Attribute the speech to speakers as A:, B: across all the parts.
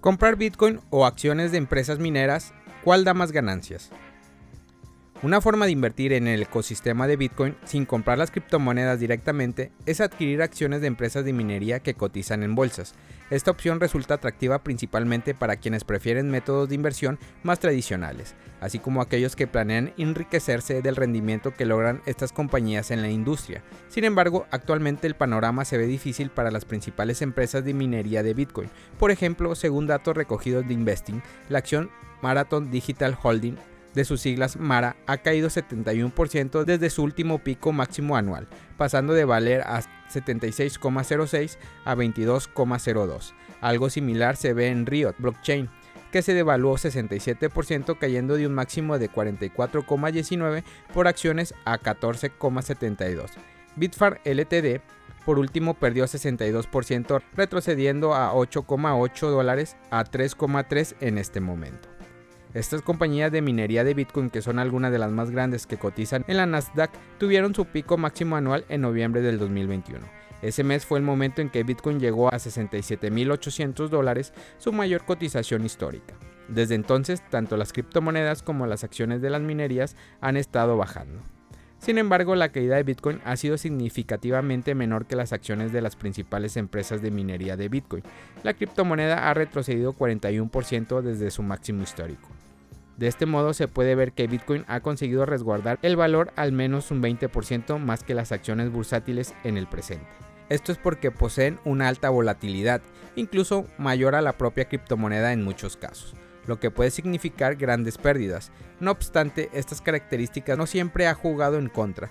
A: Comprar Bitcoin o acciones de empresas mineras, ¿cuál da más ganancias? Una forma de invertir en el ecosistema de Bitcoin sin comprar las criptomonedas directamente es adquirir acciones de empresas de minería que cotizan en bolsas. Esta opción resulta atractiva principalmente para quienes prefieren métodos de inversión más tradicionales, así como aquellos que planean enriquecerse del rendimiento que logran estas compañías en la industria. Sin embargo, actualmente el panorama se ve difícil para las principales empresas de minería de Bitcoin. Por ejemplo, según datos recogidos de Investing, la acción Marathon Digital Holding de sus siglas MARA ha caído 71% desde su último pico máximo anual, pasando de valer a 76,06 a 22,02. Algo similar se ve en Riot Blockchain, que se devaluó 67% cayendo de un máximo de 44,19 por acciones a 14,72. Bitfar LTD por último perdió 62% retrocediendo a 8,8 dólares a 3,3 en este momento. Estas compañías de minería de Bitcoin, que son algunas de las más grandes que cotizan en la Nasdaq, tuvieron su pico máximo anual en noviembre del 2021. Ese mes fue el momento en que Bitcoin llegó a 67.800 dólares, su mayor cotización histórica. Desde entonces, tanto las criptomonedas como las acciones de las minerías han estado bajando. Sin embargo, la caída de Bitcoin ha sido significativamente menor que las acciones de las principales empresas de minería de Bitcoin. La criptomoneda ha retrocedido 41% desde su máximo histórico. De este modo se puede ver que Bitcoin ha conseguido resguardar el valor al menos un 20% más que las acciones bursátiles en el presente. Esto es porque poseen una alta volatilidad, incluso mayor a la propia criptomoneda en muchos casos, lo que puede significar grandes pérdidas. No obstante, estas características no siempre ha jugado en contra,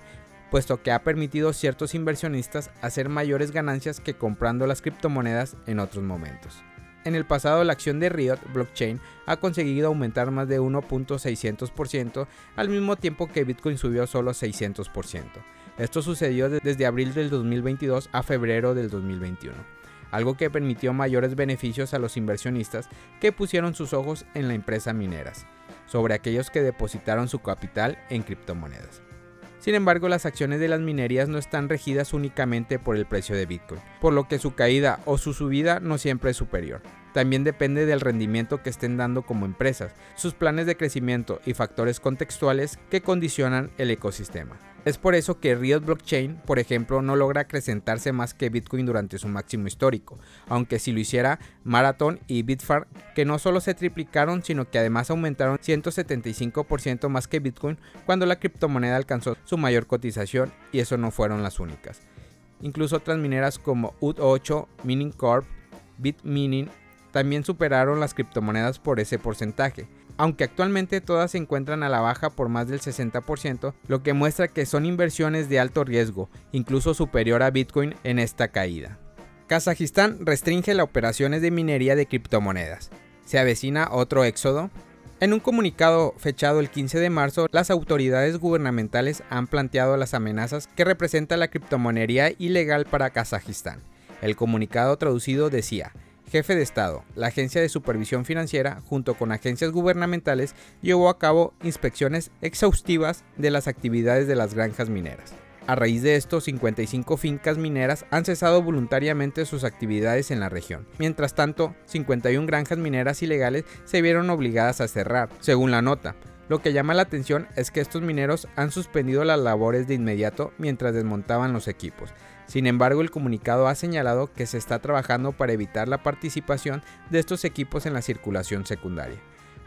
A: puesto que ha permitido a ciertos inversionistas hacer mayores ganancias que comprando las criptomonedas en otros momentos. En el pasado la acción de Riot Blockchain ha conseguido aumentar más de 1.600% al mismo tiempo que Bitcoin subió solo 600%. Esto sucedió desde abril del 2022 a febrero del 2021, algo que permitió mayores beneficios a los inversionistas que pusieron sus ojos en la empresa mineras, sobre aquellos que depositaron su capital en criptomonedas. Sin embargo, las acciones de las minerías no están regidas únicamente por el precio de Bitcoin, por lo que su caída o su subida no siempre es superior. También depende del rendimiento que estén dando como empresas, sus planes de crecimiento y factores contextuales que condicionan el ecosistema. Es por eso que Riot Blockchain, por ejemplo, no logra acrecentarse más que Bitcoin durante su máximo histórico, aunque si lo hiciera Marathon y Bitfar, que no solo se triplicaron, sino que además aumentaron 175% más que Bitcoin cuando la criptomoneda alcanzó su mayor cotización y eso no fueron las únicas. Incluso otras mineras como UT8, Mining Corp, BitMining también superaron las criptomonedas por ese porcentaje, aunque actualmente todas se encuentran a la baja por más del 60%, lo que muestra que son inversiones de alto riesgo, incluso superior a Bitcoin en esta caída. Kazajistán restringe las operaciones de minería de criptomonedas. ¿Se avecina otro éxodo? En un comunicado fechado el 15 de marzo, las autoridades gubernamentales han planteado las amenazas que representa la criptomonería ilegal para Kazajistán. El comunicado traducido decía, jefe de Estado, la Agencia de Supervisión Financiera, junto con agencias gubernamentales, llevó a cabo inspecciones exhaustivas de las actividades de las granjas mineras. A raíz de esto, 55 fincas mineras han cesado voluntariamente sus actividades en la región. Mientras tanto, 51 granjas mineras ilegales se vieron obligadas a cerrar, según la nota. Lo que llama la atención es que estos mineros han suspendido las labores de inmediato mientras desmontaban los equipos. Sin embargo, el comunicado ha señalado que se está trabajando para evitar la participación de estos equipos en la circulación secundaria.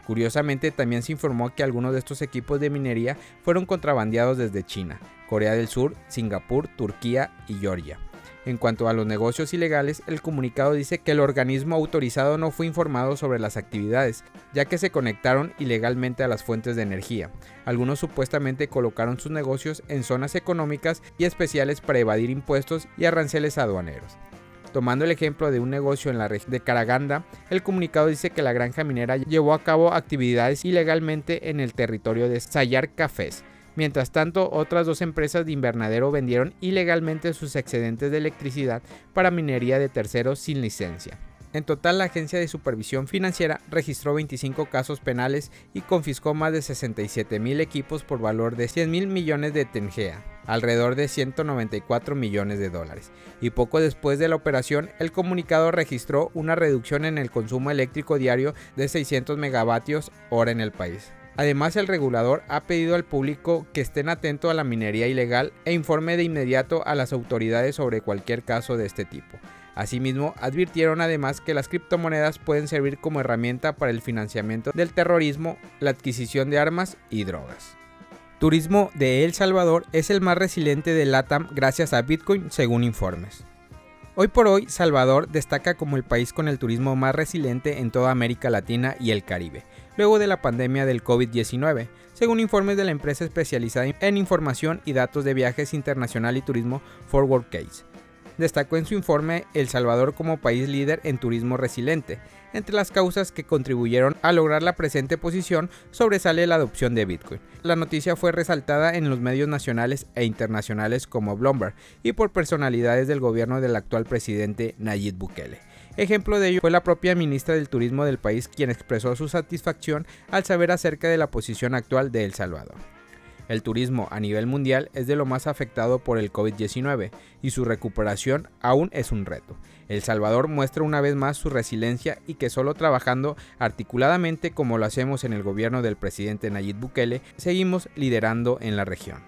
A: Curiosamente, también se informó que algunos de estos equipos de minería fueron contrabandeados desde China, Corea del Sur, Singapur, Turquía y Georgia. En cuanto a los negocios ilegales, el comunicado dice que el organismo autorizado no fue informado sobre las actividades, ya que se conectaron ilegalmente a las fuentes de energía. Algunos supuestamente colocaron sus negocios en zonas económicas y especiales para evadir impuestos y aranceles aduaneros. Tomando el ejemplo de un negocio en la región de Karaganda, el comunicado dice que la granja minera llevó a cabo actividades ilegalmente en el territorio de Sayar Cafés, Mientras tanto, otras dos empresas de invernadero vendieron ilegalmente sus excedentes de electricidad para minería de terceros sin licencia. En total, la Agencia de Supervisión Financiera registró 25 casos penales y confiscó más de 67 mil equipos por valor de 100 mil millones de tengea, alrededor de 194 millones de dólares. Y poco después de la operación, el comunicado registró una reducción en el consumo eléctrico diario de 600 megavatios hora en el país. Además, el regulador ha pedido al público que estén atentos a la minería ilegal e informe de inmediato a las autoridades sobre cualquier caso de este tipo. Asimismo, advirtieron además que las criptomonedas pueden servir como herramienta para el financiamiento del terrorismo, la adquisición de armas y drogas. Turismo de El Salvador es el más resiliente de LATAM gracias a Bitcoin según informes. Hoy por hoy, Salvador destaca como el país con el turismo más resiliente en toda América Latina y el Caribe, luego de la pandemia del COVID-19, según informes de la empresa especializada en información y datos de viajes internacional y turismo Forward Case. Destacó en su informe El Salvador como país líder en turismo resiliente. Entre las causas que contribuyeron a lograr la presente posición sobresale la adopción de Bitcoin. La noticia fue resaltada en los medios nacionales e internacionales como Bloomberg y por personalidades del gobierno del actual presidente Nayib Bukele. Ejemplo de ello fue la propia ministra del Turismo del país quien expresó su satisfacción al saber acerca de la posición actual de El Salvador. El turismo a nivel mundial es de lo más afectado por el COVID-19 y su recuperación aún es un reto. El Salvador muestra una vez más su resiliencia y que solo trabajando articuladamente como lo hacemos en el gobierno del presidente Nayib Bukele, seguimos liderando en la región.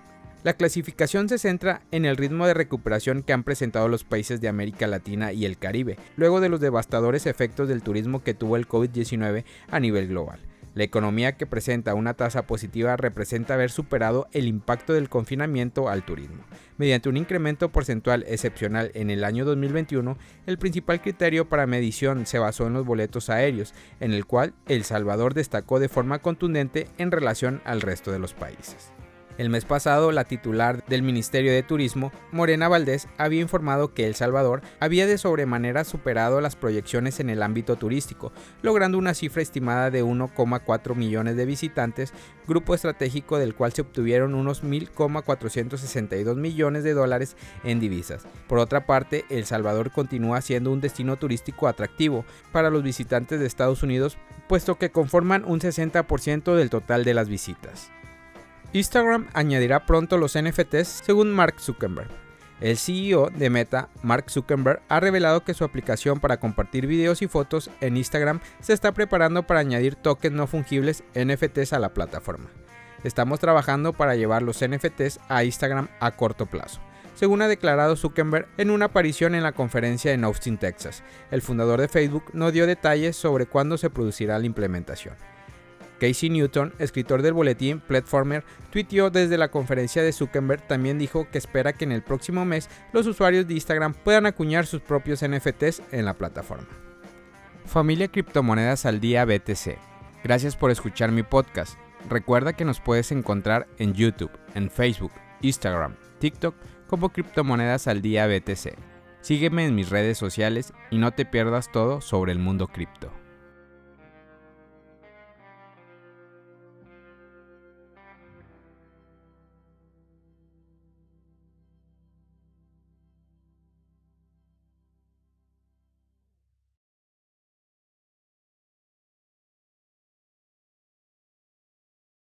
A: La clasificación se centra en el ritmo de recuperación que han presentado los países de América Latina y el Caribe, luego de los devastadores efectos del turismo que tuvo el COVID-19 a nivel global. La economía que presenta una tasa positiva representa haber superado el impacto del confinamiento al turismo. Mediante un incremento porcentual excepcional en el año 2021, el principal criterio para medición se basó en los boletos aéreos, en el cual El Salvador destacó de forma contundente en relación al resto de los países. El mes pasado, la titular del Ministerio de Turismo, Morena Valdés, había informado que El Salvador había de sobremanera superado las proyecciones en el ámbito turístico, logrando una cifra estimada de 1,4 millones de visitantes, grupo estratégico del cual se obtuvieron unos 1.462 millones de dólares en divisas. Por otra parte, El Salvador continúa siendo un destino turístico atractivo para los visitantes de Estados Unidos, puesto que conforman un 60% del total de las visitas. Instagram añadirá pronto los NFTs según Mark Zuckerberg. El CEO de Meta, Mark Zuckerberg, ha revelado que su aplicación para compartir videos y fotos en Instagram se está preparando para añadir tokens no fungibles NFTs a la plataforma. Estamos trabajando para llevar los NFTs a Instagram a corto plazo, según ha declarado Zuckerberg en una aparición en la conferencia en Austin, Texas. El fundador de Facebook no dio detalles sobre cuándo se producirá la implementación. Casey Newton, escritor del boletín Platformer, tuiteó desde la conferencia de Zuckerberg, también dijo que espera que en el próximo mes los usuarios de Instagram puedan acuñar sus propios NFTs en la plataforma. Familia Criptomonedas al Día BTC. Gracias por escuchar mi podcast. Recuerda que nos puedes encontrar en YouTube, en Facebook, Instagram, TikTok como Criptomonedas al Día BTC. Sígueme en mis redes sociales y no te pierdas todo sobre el mundo cripto.